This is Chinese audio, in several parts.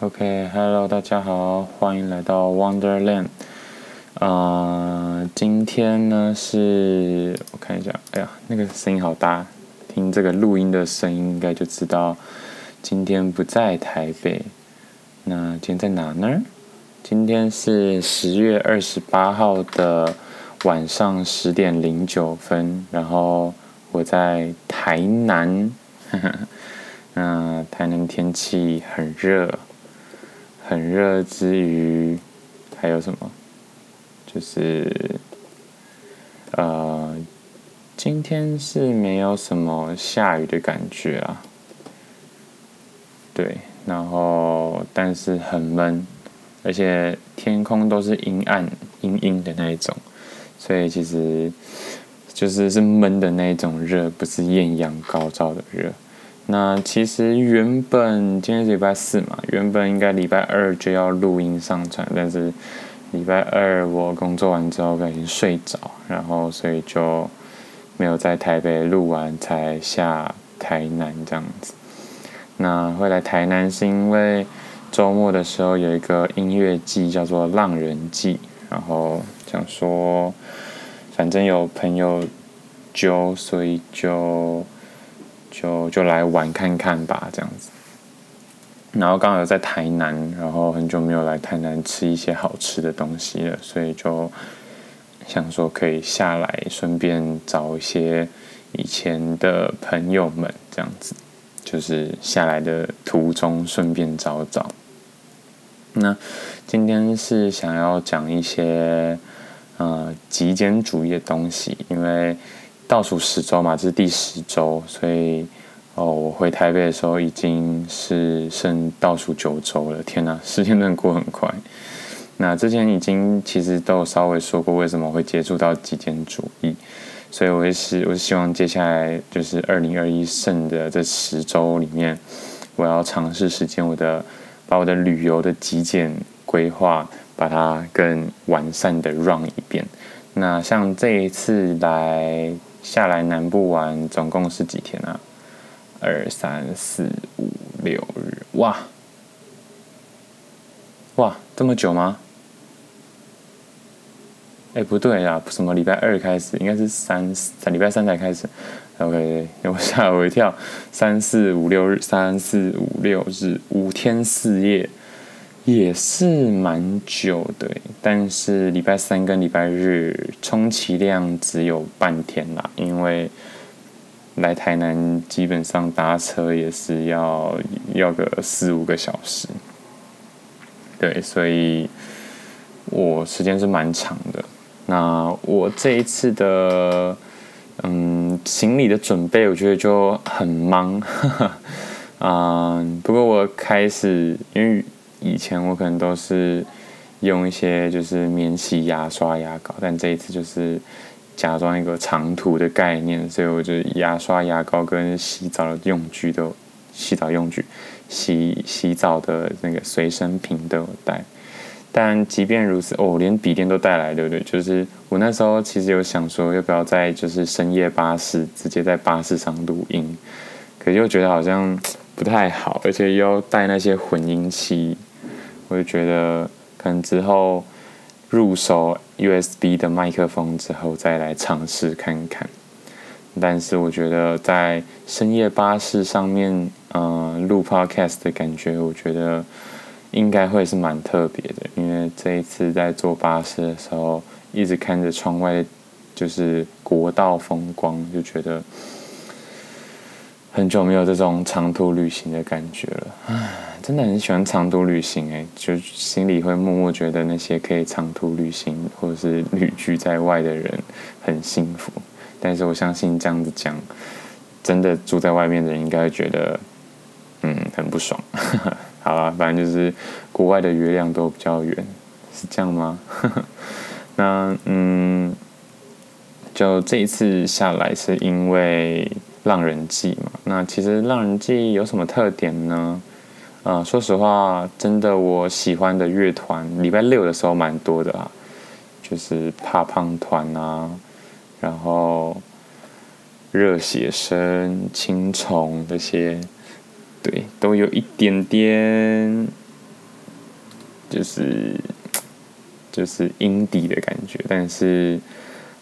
OK，Hello，、大家好，欢迎来到 Wonderland。呃，今天呢是，我看一下，哎呀，那个声音好大，听这个录音的声音应该就知道今天不在台北。那今天在哪呢？今天是十月二十八号的晚上十点零九分，然后我在台南。呵呵，那台南天气很热。很热之余，还有什么？就是，呃，今天是没有什么下雨的感觉啊。对，然后但是很闷，而且天空都是阴暗、阴阴的那一种，所以其实就是是闷的那一种热，不是艳阳高照的热。那其实原本今天是礼拜四嘛，原本应该礼拜二就要录音上传，但是礼拜二我工作完之后不小心睡着，然后所以就没有在台北录完才下台南这样子。那会来台南是因为周末的时候有一个音乐季叫做浪人祭，然后想说反正有朋友揪，所以就。就就来玩看看吧，这样子。然后刚好在台南，然后很久没有来台南吃一些好吃的东西了，所以就想说可以下来，顺便找一些以前的朋友们，这样子。就是下来的途中顺便找找。那今天是想要讲一些呃极简主义的东西，因为。倒数十周嘛，这是第十周，所以哦，我回台北的时候已经是剩倒数九周了。天哪，时间真的过很快。那之前已经其实都有稍微说过为什么会接触到极简主义，所以我也是我是希望接下来就是二零二一剩的这十周里面，我要尝试实践我的把我的旅游的极简规划，把它更完善的 run 一遍。那像这一次来。下来南部玩总共是几天啊？二三四五六日，哇哇，这么久吗？哎，不对呀，什么礼拜二开始？应该是三三礼拜三才开始。OK，我吓我一跳，三四五六日，三四五六日，五天四夜。也是蛮久的，但是礼拜三跟礼拜日充其量只有半天啦，因为来台南基本上搭车也是要要个四五个小时，对，所以我时间是蛮长的。那我这一次的嗯行李的准备，我觉得就很忙，嗯，不过我开始因为。以前我可能都是用一些就是免洗牙刷、牙膏，但这一次就是假装一个长途的概念，所以我就牙刷、牙膏跟洗澡的用具都洗澡用具、洗洗澡的那个随身品都有带。但即便如此，哦，连笔电都带来，对不对？就是我那时候其实有想说，要不要在就是深夜巴士直接在巴士上录音，可是又觉得好像不太好，而且又要带那些混音器。我就觉得，可能之后入手 USB 的麦克风之后，再来尝试看看。但是我觉得在深夜巴士上面，嗯、呃，录 Podcast 的感觉，我觉得应该会是蛮特别的。因为这一次在坐巴士的时候，一直看着窗外，就是国道风光，就觉得很久没有这种长途旅行的感觉了。唉。真的很喜欢长途旅行，哎，就心里会默默觉得那些可以长途旅行或者是旅居在外的人很幸福。但是我相信这样子讲，真的住在外面的人应该会觉得，嗯，很不爽。好了，反正就是国外的月亮都比较圆，是这样吗？那嗯，就这一次下来是因为浪人祭嘛。那其实浪人祭有什么特点呢？啊、说实话，真的我喜欢的乐团，礼拜六的时候蛮多的啊，就是怕胖团啊，然后热血生、青虫这些，对，都有一点点就是就是阴底的感觉，但是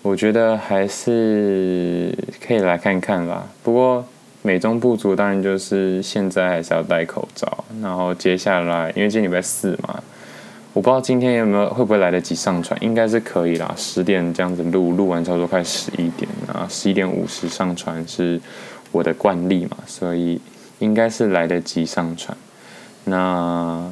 我觉得还是可以来看看啦。不过美中不足，当然就是现在还是要戴口罩。然后接下来，因为今天礼拜四嘛。我不知道今天有没有会不会来得及上传，应该是可以啦。十点这样子录，录完差不多快十一点啊，十一点五十上传是我的惯例嘛，所以应该是来得及上传。那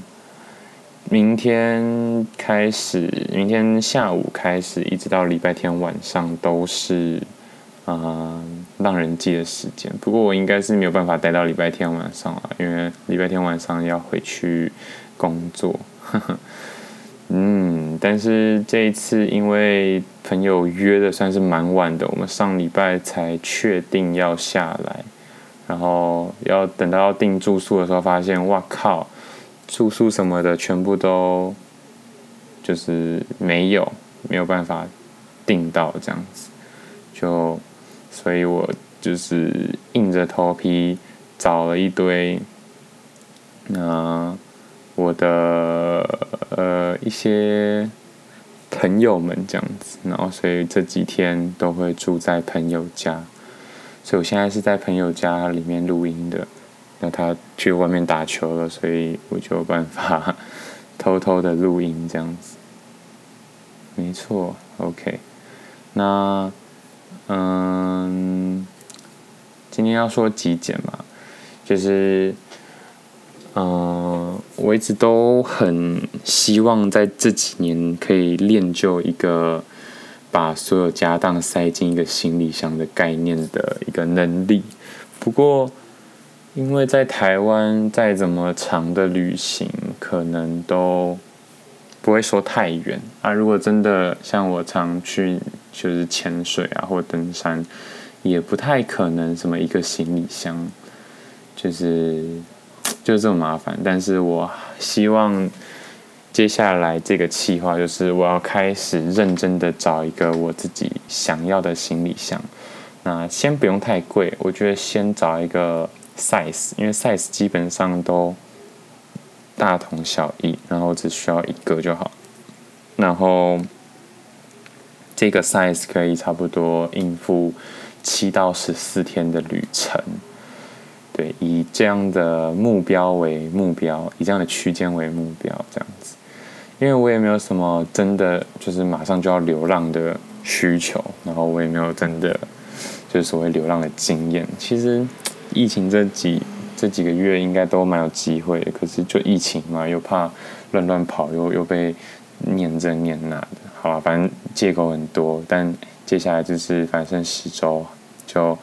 明天开始，明天下午开始，一直到礼拜天晚上都是啊、浪人祭的时间。不过我应该是没有办法待到礼拜天晚上了，因为礼拜天晚上要回去工作。嗯，但是这一次因为朋友约的算是蛮晚的，我们上礼拜才确定要下来，然后要等到要订住宿的时候，发现哇靠，住宿什么的全部都就是没有，没有办法订到这样子，就所以我就是硬着头皮找了一堆，那。我的呃一些朋友们这样子，然后所以这几天都会住在朋友家，所以我现在是在朋友家里面录音的。那他去外面打球了，所以我就有办法 偷偷的录音这样子。没错，OK。那嗯，今天要说极简嘛，就是。嗯，我一直都很希望在这几年可以练就一个把所有家当塞进一个行李箱的概念的一个能力。不过，因为在台湾再怎么长的旅行，可能都不会说太远啊。如果真的像我常去就是潜水啊或登山，也不太可能什么一个行李箱就是。就这么麻烦，但是我希望接下来这个计划就是我要开始认真的找一个我自己想要的行李箱。那先不用太贵，我觉得先找一个 size，因为 size 基本上都大同小异，然后只需要一个就好。然后这个 size 可以差不多应付七到十四天的旅程。对，以这样的目标为目标，以这样的区间为目标，这样子，因为我也没有什么真的就是马上就要流浪的需求，然后我也没有真的就是所谓流浪的经验。其实疫情这几这几个月应该都蛮有机会的，可是就疫情嘛，又怕乱乱跑，又又被念这念那的，好吧，反正借口很多。但接下来就是反正十周就。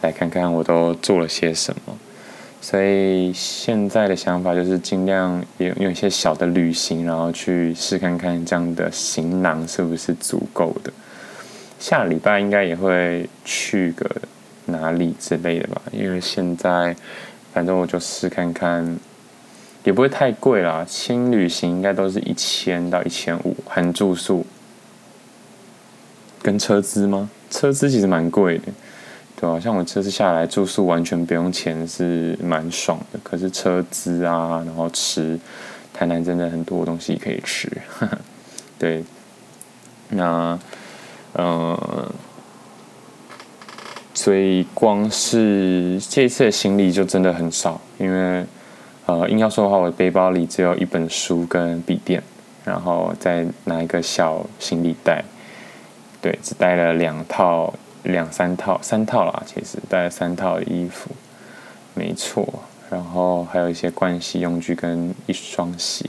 来看看我都做了些什么，所以现在的想法就是尽量有有一些小的旅行，然后去试看看这样的行囊是不是足够的。下礼拜应该也会去个哪里之类的吧，因为现在反正我就试看看，也不会太贵啦。轻旅行应该都是一千到一千五，含住宿跟车资吗？车资其实蛮贵的。对啊，像我这次下来住宿完全不用钱，是蛮爽的。可是车资啊，然后吃，台南真的很多东西可以吃。呵 呵对，那呃，所以光是这次的行李就真的很少，因为呃，硬要说的话，我的背包里只有一本书跟笔电，然后再拿一个小行李袋，对，只带了两套。两三套，三套啦，其实带了三套衣服，没错。然后还有一些盥洗用具跟一双鞋，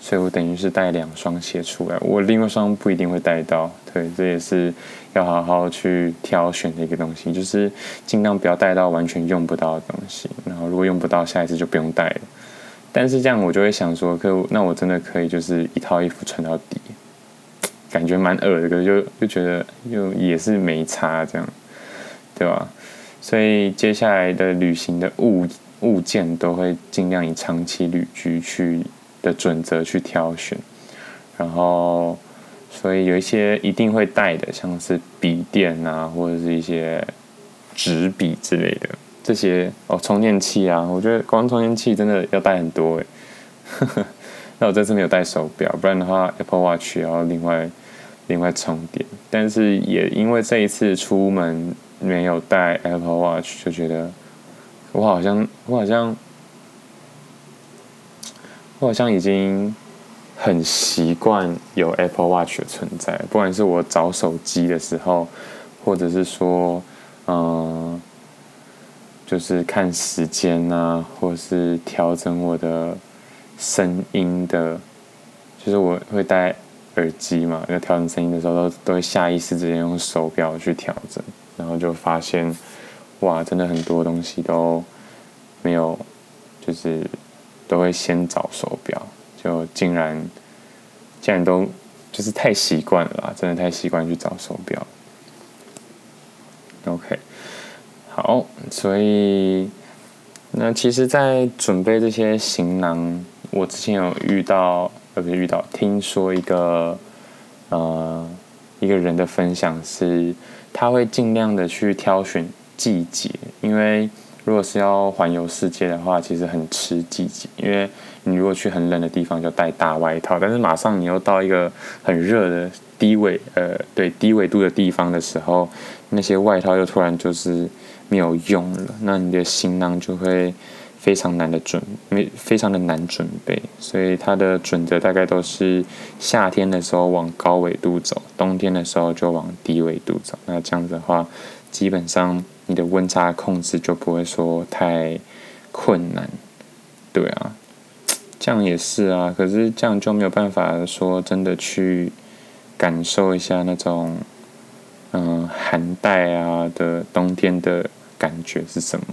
所以我等于是带两双鞋出来。我另外一双不一定会带到，对，这也是要好好去挑选的一个东西，就是尽量不要带到完全用不到的东西。然后如果用不到，下一次就不用带了。但是这样我就会想说，可那我真的可以就是一套衣服穿到底。感觉蛮恶的，可就就觉得又也是没差这样，对吧？所以接下来的旅行的物物件都会尽量以长期旅居去的准则去挑选，然后所以有一些一定会带的，像是笔电啊，或者是一些纸笔之类的这些哦，充电器啊，我觉得光充电器真的要带很多诶。那我这次没有带手表，不然的话 Apple Watch 要另外另外充电。但是也因为这一次出门没有带 Apple Watch，就觉得我好像我好像我好像已经很习惯有 Apple Watch 的存在，不管是我找手机的时候，或者是说嗯，就是看时间啊，或是调整我的。声音的，就是我会带耳机嘛，要调整声音的时候都都会下意识直接用手表去调整，然后就发现，哇，真的很多东西都没有，就是都会先找手表，就竟然竟然都就是太习惯了啦，真的太习惯去找手表。OK，好，所以那其实，在准备这些行囊。我之前有遇到，呃，不是遇到，听说一个，呃，一个人的分享是，他会尽量的去挑选季节，因为如果是要环游世界的话，其实很吃季节，因为你如果去很冷的地方就带大外套，但是马上你又到一个很热的低纬，呃，对，低纬度的地方的时候，那些外套又突然就是没有用了，那你的行囊就会。非常难的准，没非常的难准备，所以它的准则大概都是夏天的时候往高纬度走，冬天的时候就往低纬度走。那这样子的话，基本上你的温差控制就不会说太困难。对啊，这样也是啊，可是这样就没有办法说真的去感受一下那种嗯寒带啊的冬天的感觉是什么。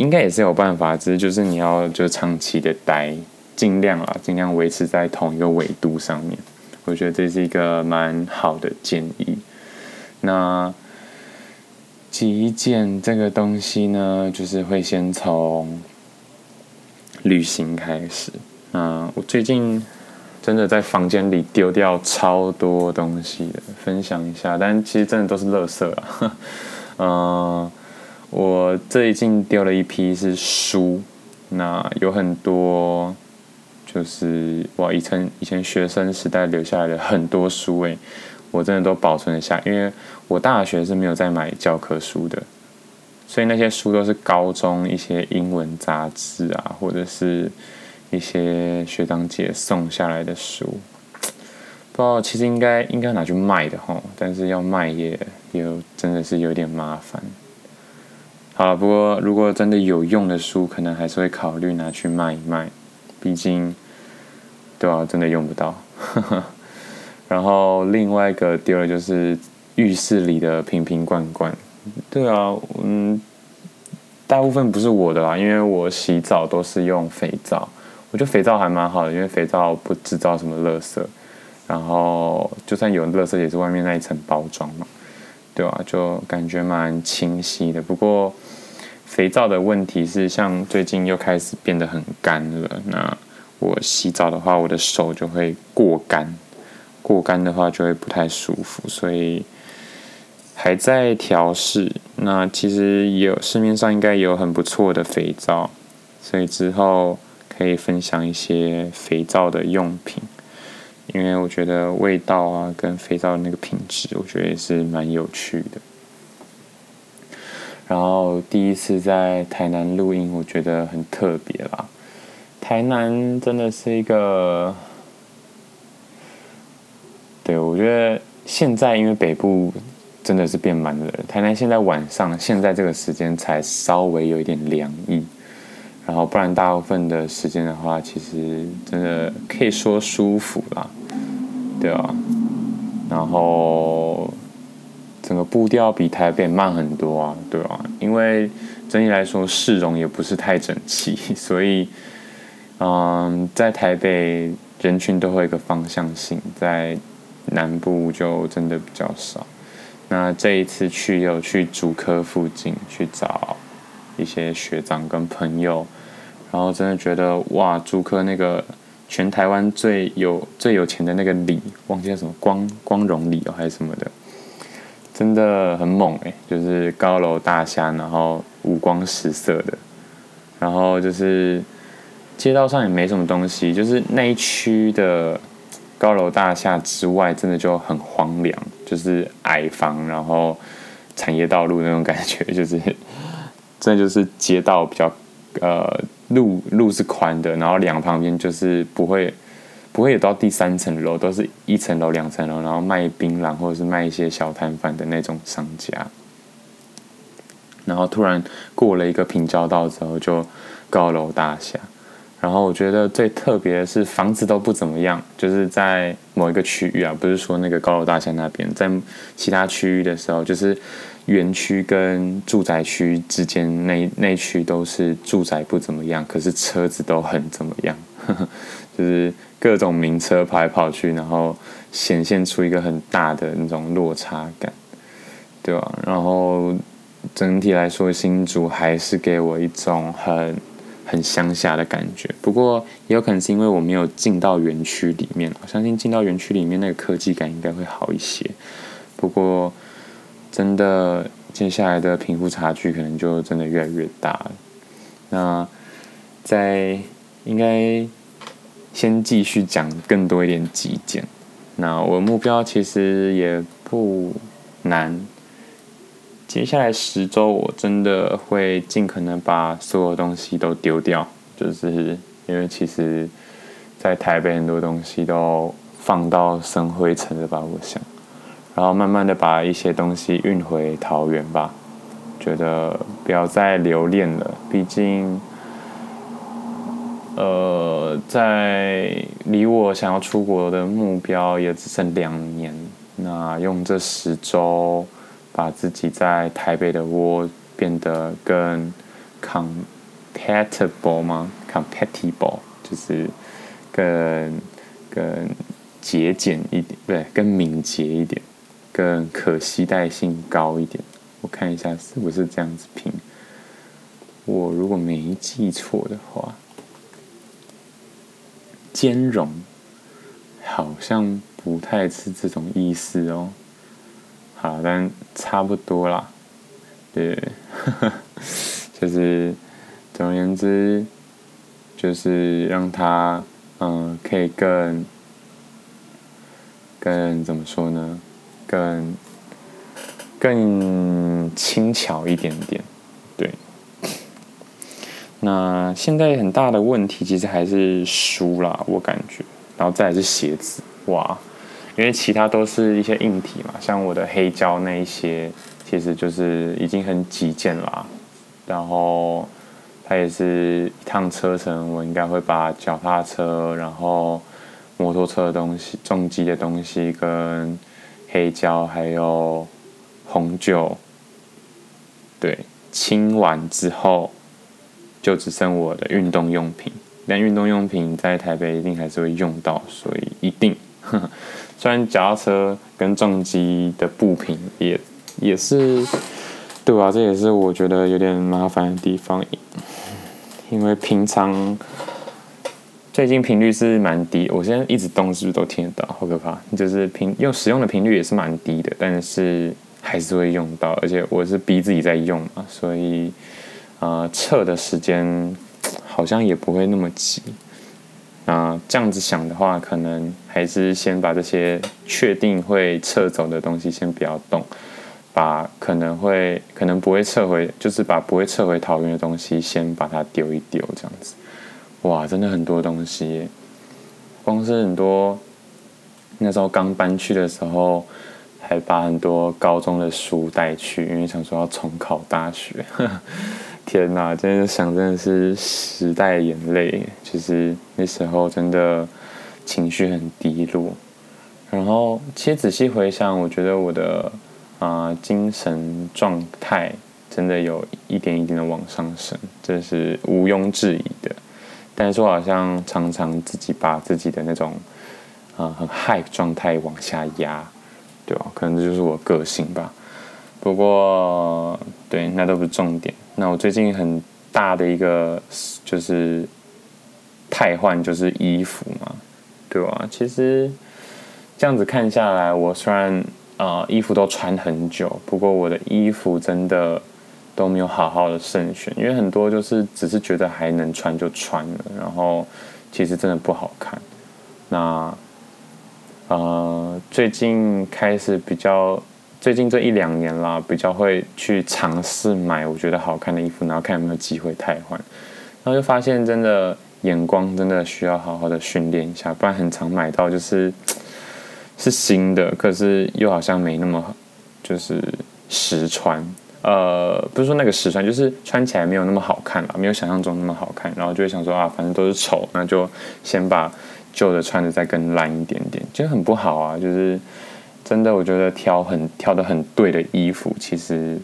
应该也是有办法，只是就是你要就长期的待，尽量啊，尽量维持在同一个纬度上面。我觉得这是一个蛮好的建议。那极简这个东西呢，就是会先从旅行开始。啊，我最近真的在房间里丢掉超多东西的，分享一下。但其实真的都是垃圾啊，嗯。我最近丢了一批是书，那有很多就是我以前以前学生时代留下来的很多书诶，我真的都保存了下，因为我大学是没有在买教科书的，所以那些书都是高中一些英文杂志啊，或者是一些学长姐送下来的书，不知道其实应该应该拿去卖的吼，但是要卖也也真的是有点麻烦。好，不过如果真的有用的书，可能还是会考虑拿去卖一卖，毕竟，对啊，真的用不到。然后另外一个丢了就是浴室里的瓶瓶罐罐，对啊，嗯，大部分不是我的啦，因为我洗澡都是用肥皂，我觉得肥皂还蛮好的，因为肥皂不制造什么垃圾，然后就算有垃圾也是外面那一层包装嘛。对啊，就感觉蛮清晰的。不过肥皂的问题是，像最近又开始变得很干了。那我洗澡的话，我的手就会过干，过干的话就会不太舒服，所以还在调试。那其实有市面上应该有很不错的肥皂，所以之后可以分享一些肥皂的用品。因为我觉得味道啊，跟肥皂那个品质，我觉得也是蛮有趣的。然后第一次在台南录音，我觉得很特别啦。台南真的是一个，对，我觉得现在因为北部真的是变蛮冷，台南现在晚上现在这个时间才稍微有一点凉意。然后不然大部分的时间的话，其实真的可以说舒服啦。对啊，然后整个步调比台北慢很多啊，对啊，因为整体来说市容也不是太整齐，所以嗯，在台北人群都会有一个方向性，在南部就真的比较少。那这一次去有去竹科附近去找一些学长跟朋友，然后真的觉得哇，竹科那个。全台湾最有最有钱的那个里，忘记叫什么光光荣里哦，还是什么的，真的很猛诶，就是高楼大厦，然后五光十色的，然后就是街道上也没什么东西，就是那一区的高楼大厦之外，真的就很荒凉，就是矮房，然后产业道路那种感觉，就是真的就是街道比较呃路路是宽的，然后两旁边就是不会不会有到第三层楼，都是一层楼两层楼，然后卖槟榔或者是卖一些小摊贩的那种商家，然后突然过了一个平交道之后，就高楼大厦。然后我觉得最特别的是房子都不怎么样，就是在某一个区域啊，不是说那个高楼大厦那边，在其他区域的时候，就是园区跟住宅区之间那那区都是住宅不怎么样，可是车子都很怎么样，就是各种名车跑来跑去，然后显现出一个很大的那种落差感，对吧？然后整体来说，新竹还是给我一种很。很乡下的感觉，不过也有可能是因为我没有进到园区里面，我相信进到园区里面那个科技感应该会好一些。不过，真的接下来的贫富差距可能就真的越来越大了。那在应该先继续讲更多一点极简。那我的目标其实也不难。接下来十周，我真的会尽可能把所有东西都丢掉，就是因为其实，在台北很多东西都放到生灰尘了吧，我想，然后慢慢的把一些东西运回桃园吧，觉得不要再留恋了，毕竟，呃，在离我想要出国的目标也只剩两年，那用这十周。把自己在台北的窝变得更 compatible 吗？compatible 就是更更节俭一点，不对，更敏捷一点，更可携带性高一点。我看一下是不是这样子拼。我如果没记错的话，兼容好像不太是这种意思哦。好，但差不多啦，对，就是总而言之，就是让他嗯，可以更更怎么说呢？更更轻巧一点点，那现在很大的问题其实还是书啦，我感觉，然后再是鞋子，哇。因为其他都是一些硬体嘛，像我的黑胶那一些，其实就是已经很极简啦。然后它也是一趟车程，我应该会把脚踏车、然后摩托车的东西、重机的东西跟黑胶还有红酒，对，清完之后就只剩我的运动用品。但运动用品在台北一定还是会用到，所以一定。呵 呵虽然脚踏车跟重机的部品也也是，对吧？这也是我觉得有点麻烦的地方，因为平常最近频率是蛮低，我现在一直动是不是都听得到？好可怕！就是频用使用的频率也是蛮低的，但是还是会用到，而且我是逼自己在用嘛，所以啊，测的时间好像也不会那么急。啊，这样子想的话，可能还是先把这些确定会撤走的东西先不要动，把可能会可能不会撤回，就是把不会撤回桃园的东西先把它丢一丢，这样子。哇，真的很多东西，光是很多那时候刚搬去的时候，还把很多高中的书带去，因为想说要重考大学。天呐，真的想真的是时代眼泪，就是那时候真的情绪很低落。然后其实仔细回想，我觉得我的啊、精神状态真的有一点一点的往上升，这是毋庸置疑的。但是我好像常常自己把自己的那种啊、很 hype 状态往下压，对吧？可能这就是我个性吧。不过对，那都不是重点。那我最近很大的一个就是汰换，就是衣服嘛，对吧？其实这样子看下来，我虽然啊、衣服都穿很久，不过我的衣服真的都没有好好的慎选，因为很多就是只是觉得还能穿就穿了，然后其实真的不好看。那呃，最近开始比较，最近这一两年啦，比较会去尝试买我觉得好看的衣服，然后看有没有机会汰换。然后就发现真的眼光真的需要好好的训练一下，不然很常买到就是是新的，可是又好像没那么就是实穿。呃，不是说那个实穿，就是穿起来没有那么好看了，没有想象中那么好看，然后就会想说啊，反正都是丑，那就先把旧的穿的再更烂一点点，就很不好啊。就是真的，我觉得挑很挑的很对的衣服，其实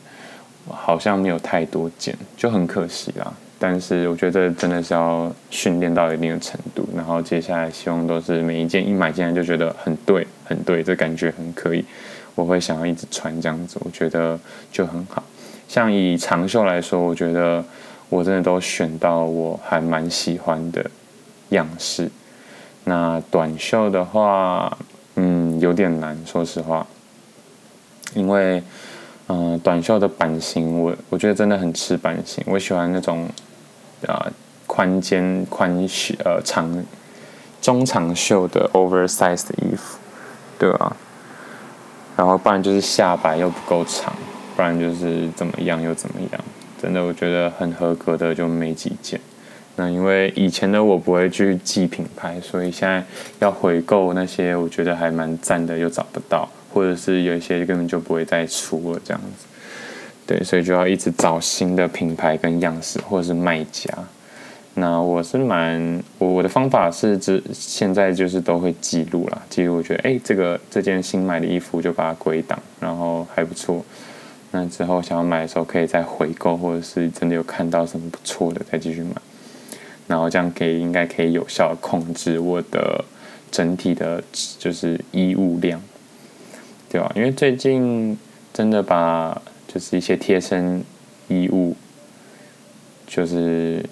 好像没有太多件，就很可惜啦。但是我觉得真的是要训练到一定的程度，然后接下来希望都是每一件一买进来就觉得很对，很对，这感觉很可以。我会想要一直穿这样子，我觉得就很好。像以长袖来说，我觉得我真的都选到我还蛮喜欢的样式。那短袖的话，有点难，说实话。因为，嗯、短袖的版型，我我觉得真的很吃版型。我喜欢那种啊宽肩宽袖呃长中长袖的 oversize 的衣服，对啊。然后不然就是下摆又不够长，不然就是怎么样又怎么样，真的我觉得很合格的就没几件。那因为以前的我不会去记品牌，所以现在要回购那些我觉得还蛮赞的又找不到，或者是有一些根本就不会再出了这样子。对，所以就要一直找新的品牌跟样式，或者是卖家。那我是蛮我我的方法是，只现在就是都会记录啦，记录我觉得哎、这个这件新买的衣服就把它归档，然后还不错。那之后想要买的时候可以再回购，或者是真的有看到什么不错的再继续买。然后这样可以应该可以有效控制我的整体的，就是衣物量，对吧？因为最近真的把就是一些贴身衣物，就是。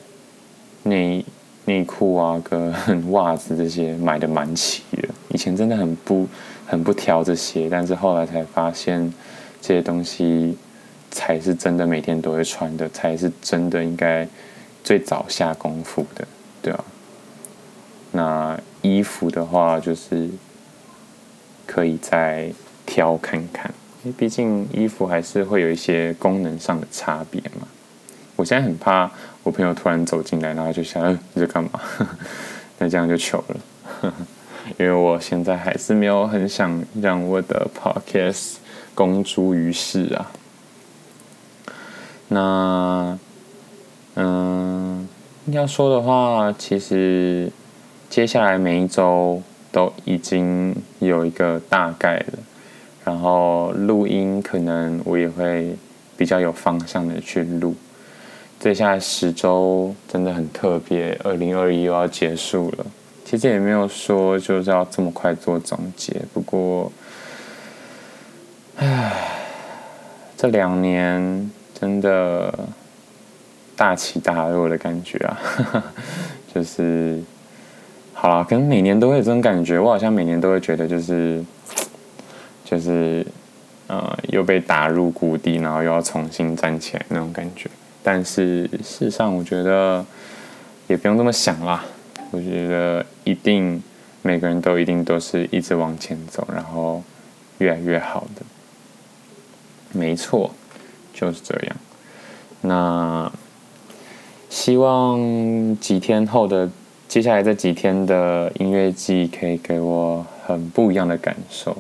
内内裤啊，跟袜子这些买的蛮齐的。以前真的很不很不挑这些，但是后来才发现这些东西才是真的每天都会穿的，才是真的应该最早下功夫的，对啊。那衣服的话，就是可以再挑看看，因为毕竟衣服还是会有一些功能上的差别嘛。我现在很怕我朋友突然走进来，然后就想：“，你在干嘛？” 那这样就糗了，因为我现在还是没有很想让我的 podcast 公诸于世啊。那，嗯，要说的话，其实接下来每一周都已经有一个大概了，然后录音可能我也会比较有方向的去录。接下来十周真的很特别，二零二一又要结束了。其实也没有说就是要这么快做总结，不过，唉，这两年真的大起大落的感觉啊，就是好啦，可能每年都会有这种感觉。我好像每年都会觉得就是就是呃又被打入谷底，然后又要重新站起来那种感觉。但是事实上，我觉得也不用这么想啦。我觉得一定每个人都一定都是一直往前走，然后越来越好的。没错，就是这样。那希望几天后的接下来这几天的音乐季可以给我很不一样的感受，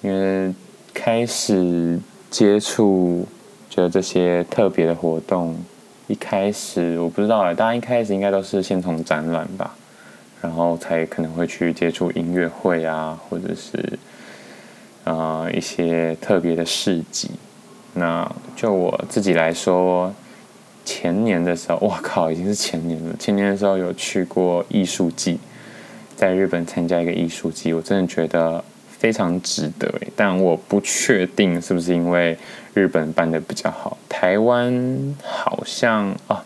因为开始接触。觉得这些特别的活动，一开始我不知道哎，大家一开始应该都是先从展览吧，然后才可能会去接触音乐会啊，或者是啊、一些特别的市集。那就我自己来说，前年的时候，我靠，已经是前年了。前年的时候有去过艺术季，在日本参加一个艺术季，我真的觉得。非常值得，但我不确定是不是因为日本办的比较好，台湾好像啊，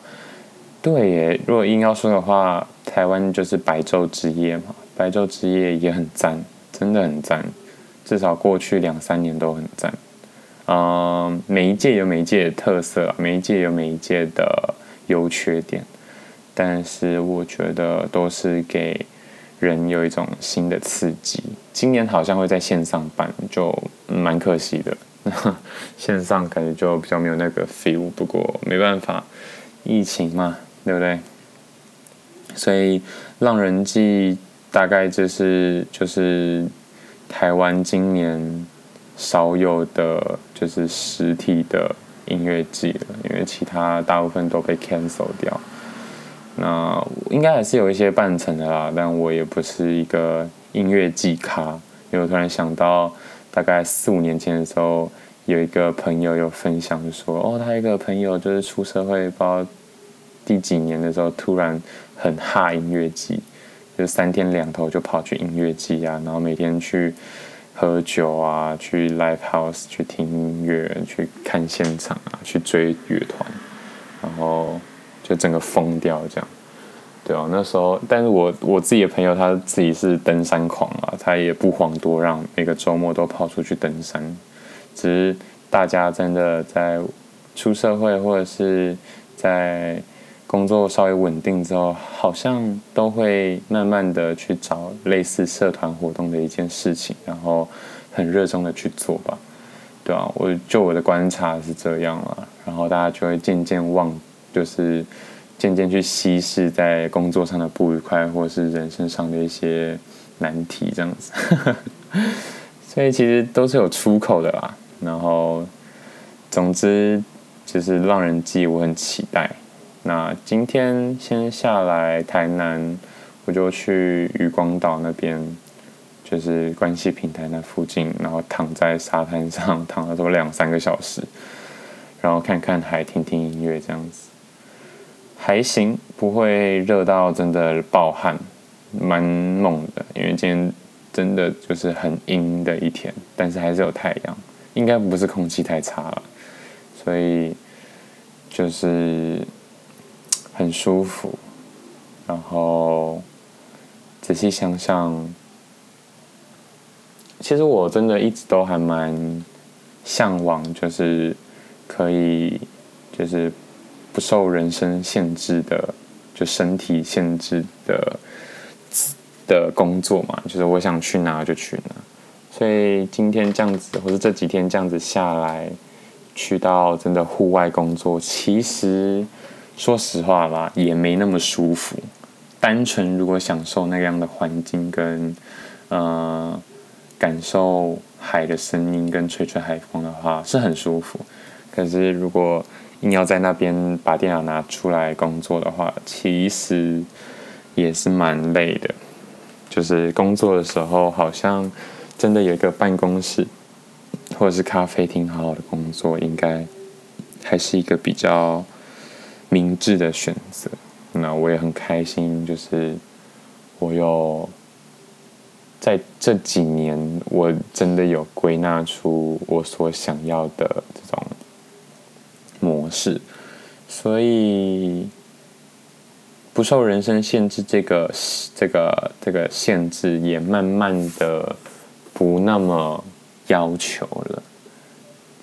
对耶。如果硬要说的话，台湾就是白昼之夜嘛，白昼之夜也很赞，真的很赞，至少过去两三年都很赞。嗯，每一届有每一届的特色，每一届有每一届的优缺点，但是我觉得都是给人有一种新的刺激。今年好像会在线上办，就蛮可惜的。线上感觉就比较没有那个 feel，不过没办法，疫情嘛，对不对？所以浪人祭大概就是就是台湾今年少有的就是实体的音乐季了，因为其他大部分都被 cancel 掉。那应该还是有一些办成的啦，但我也不是一个音乐季咖，因为我突然想到，大概四五年前的时候，有一个朋友有分享说，哦，他一个朋友就是出社会，不知道第几年的时候，突然很哈音乐季，就三天两头就跑去音乐季啊，然后每天去。喝酒啊，去 live house 去听音乐，去看现场啊，去追乐团，然后就整个疯掉这样。对啊，那时候，但是我我自己的朋友他自己是登山狂啊，他也不遑多让，每个周末都跑出去登山。只是大家真的在出社会或者是在。工作稍微稳定之后，好像都会慢慢的去找类似社团活动的一件事情，然后很热衷的去做吧，对啊，我就我的观察是这样了，然后大家就会渐渐忘，就是渐渐去稀释在工作上的不愉快，或是人生上的一些难题这样子，所以其实都是有出口的啦。然后，总之就是浪人记，我很期待。那今天先下来台南，我就去渔光岛那边，就是关系平台那附近，然后躺在沙滩上 躺了都两三个小时，然后看看海，听听音乐，这样子还行，不会热到真的爆汗，蛮猛的。因为今天真的就是很阴的一天，但是还是有太阳，应该不是空气太差了，所以就是。很舒服，然后仔细想想，其实我真的一直都还蛮向往，就是可以，就是不受人生限制的，就身体限制的的工作嘛，就是我想去哪就去哪。所以今天这样子，或者这几天这样子下来，去到真的户外工作，其实。说实话吧，也没那么舒服。单纯如果享受那样的环境跟，呃，感受海的声音跟吹吹海风的话，是很舒服。可是如果硬要在那边把电脑拿出来工作的话，其实也是蛮累的。就是工作的时候，好像真的有一个办公室或者是咖啡厅，好好的工作，应该还是一个比较。明智的选择，那我也很开心。就是我有在这几年，我真的有归纳出我所想要的这种模式，所以不受人生限制，这个这个这个限制也慢慢的不那么要求了。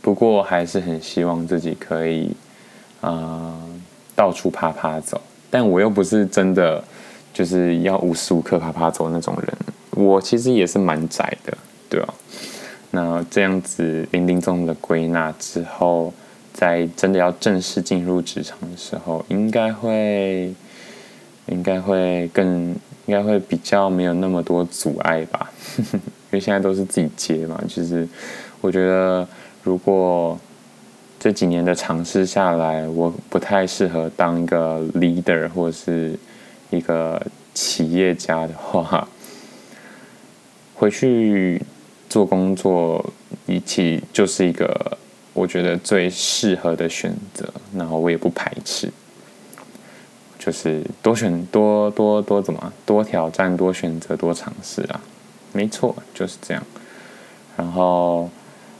不过还是很希望自己可以，啊、到处趴趴走，但我又不是真的就是要无时无刻趴趴走那种人。我其实也是蛮宅的，对吧？那这样子零零总总的归纳之后，在真的要正式进入职场的时候，应该会应该会更应该会比较没有那么多阻碍吧？因为现在都是自己接嘛。其实我觉得如果。这几年的尝试下来，我不太适合当一个 leader 或者是一个企业家的话，回去做工作一起就是一个我觉得最适合的选择。然后我也不排斥，就是多选多多多怎么多挑战多选择多尝试啊，没错，就是这样。然后。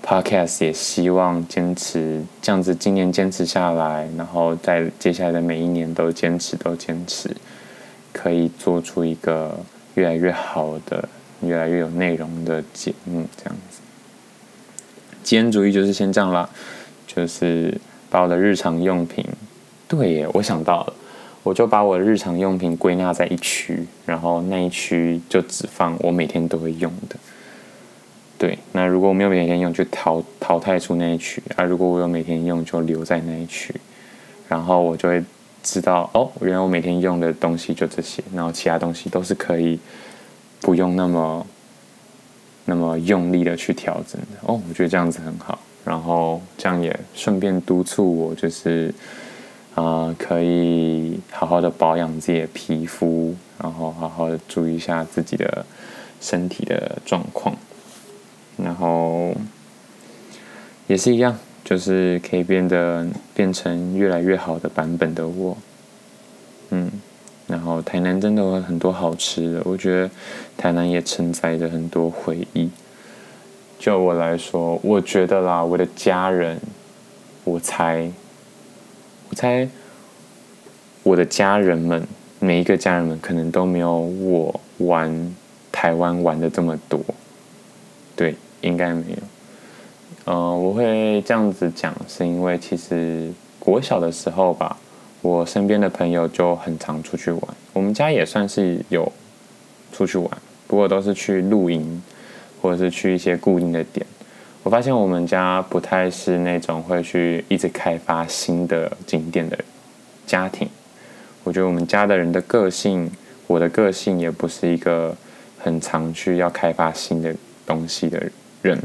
Podcast 也希望坚持这样子，今年坚持下来，然后在接下来的每一年都坚持，都坚持，可以做出一个越来越好的、越来越有内容的节目，这样子。今天主义就是先这样啦，就是把我的日常用品，对耶，我想到了，我就把我的日常用品归纳在一区，然后那一区就只放我每天都会用的。对，那如果我没有每天用，就淘淘汰出那一区啊；如果我有每天用，就留在那一区。然后我就会知道，哦，原来我每天用的东西就这些，然后其他东西都是可以不用那么那么用力的去调整的。哦，我觉得这样子很好。然后这样也顺便督促我，就是啊、可以好好的保养自己的皮肤，然后好好的注意一下自己的身体的状况。然后也是一样，就是可以变得变成越来越好的版本的我。嗯，然后台南真的有很多好吃的，我觉得台南也承载着很多回忆。就我来说，我觉得啦，我的家人，我猜，我猜，我的家人们，每一个家人们可能都没有我玩台湾玩的这么多。对，应该没有。嗯、我会这样子讲，是因为其实国小的时候吧，我身边的朋友就很常出去玩。我们家也算是有出去玩，不过都是去露营，或者是去一些固定的点。我发现我们家不太是那种会去一直开发新的景点的家庭。我觉得我们家的人的个性，我的个性也不是一个很常去要开发新的。东西的人，人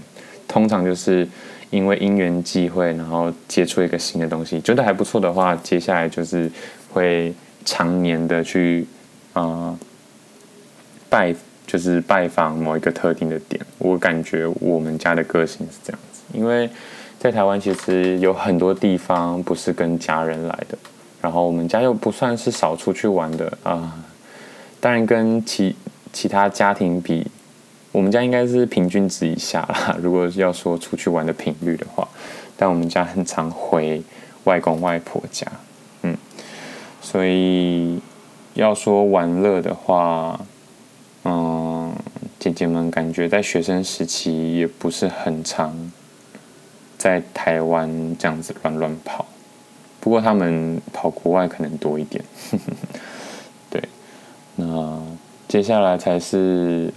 通常就是因为因缘际会，然后接触一个新的东西，觉得还不错的话，接下来就是会常年的去啊、拜，就是拜访某一个特定的点。我感觉我们家的个性是这样子，因为在台湾其实有很多地方不是跟家人来的，然后我们家又不算是少出去玩的啊、当然跟其其他家庭比。我们家应该是平均值以下啦。如果要说出去玩的频率的话，但我们家很常回外公外婆家，嗯，所以要说玩乐的话，嗯，姐姐们感觉在学生时期也不是很常在台湾这样子乱乱跑，不过他们跑国外可能多一点，对，那接下来才是。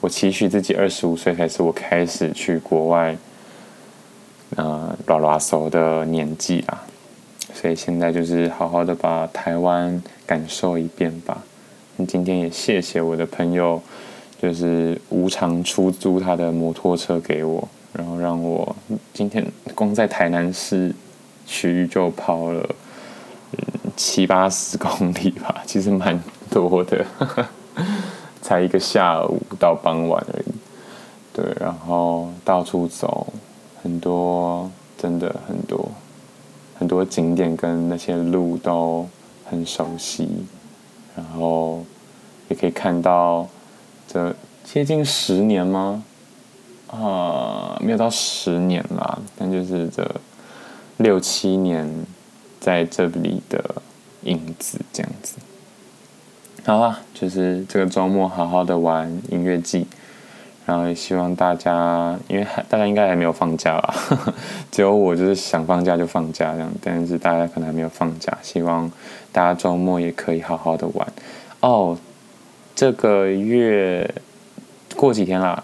我期许自己二十五岁才是我开始去国外，呃，拉拉手的年纪啊，所以现在就是好好的把台湾感受一遍吧。今天也谢谢我的朋友，就是无偿出租他的摩托车给我，然后让我今天光在台南市区就跑了，嗯，七八十公里吧，其实蛮多的。才一个下午到傍晚而已，对，然后到处走，很多，真的很多，很多景点跟那些路都很熟悉，然后也可以看到这接近十年吗？啊、没有到十年啦，但就是这六七年在这里的影子这样子。好啊，就是这个周末好好的玩音乐季，然后也希望大家，因为还大家应该还没有放假吧，只有我就是想放假就放假这样，但是大家可能还没有放假，希望大家周末也可以好好的玩哦。这个月过几天啦，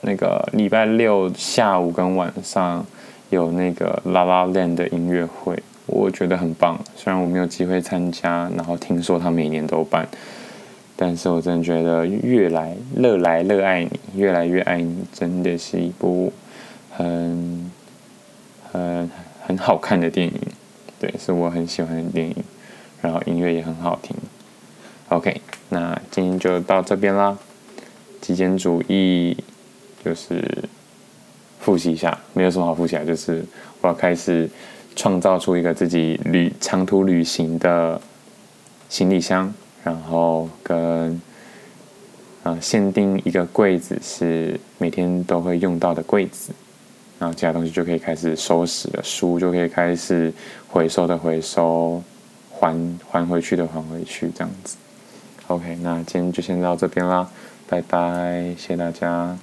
那个礼拜六下午跟晚上有那个 La La Land 的音乐会。我觉得很棒，虽然我没有机会参加，然后听说他每年都办，但是我真的觉得越来乐来乐爱你，越来越爱你，真的是一部很很很好看的电影，对，是我很喜欢的电影，然后音乐也很好听。OK，那今天就到这边啦。极简主义就是复习一下，没有什么好复习啊，就是我要开始。创造出一个自己旅长途旅行的行李箱，然后跟啊限定一个柜子是每天都会用到的柜子，然后其他东西就可以开始收拾了，书就可以开始回收的回收，还还回去的还回去，这样子。OK，那今天就先到这边啦，拜拜，谢谢大家。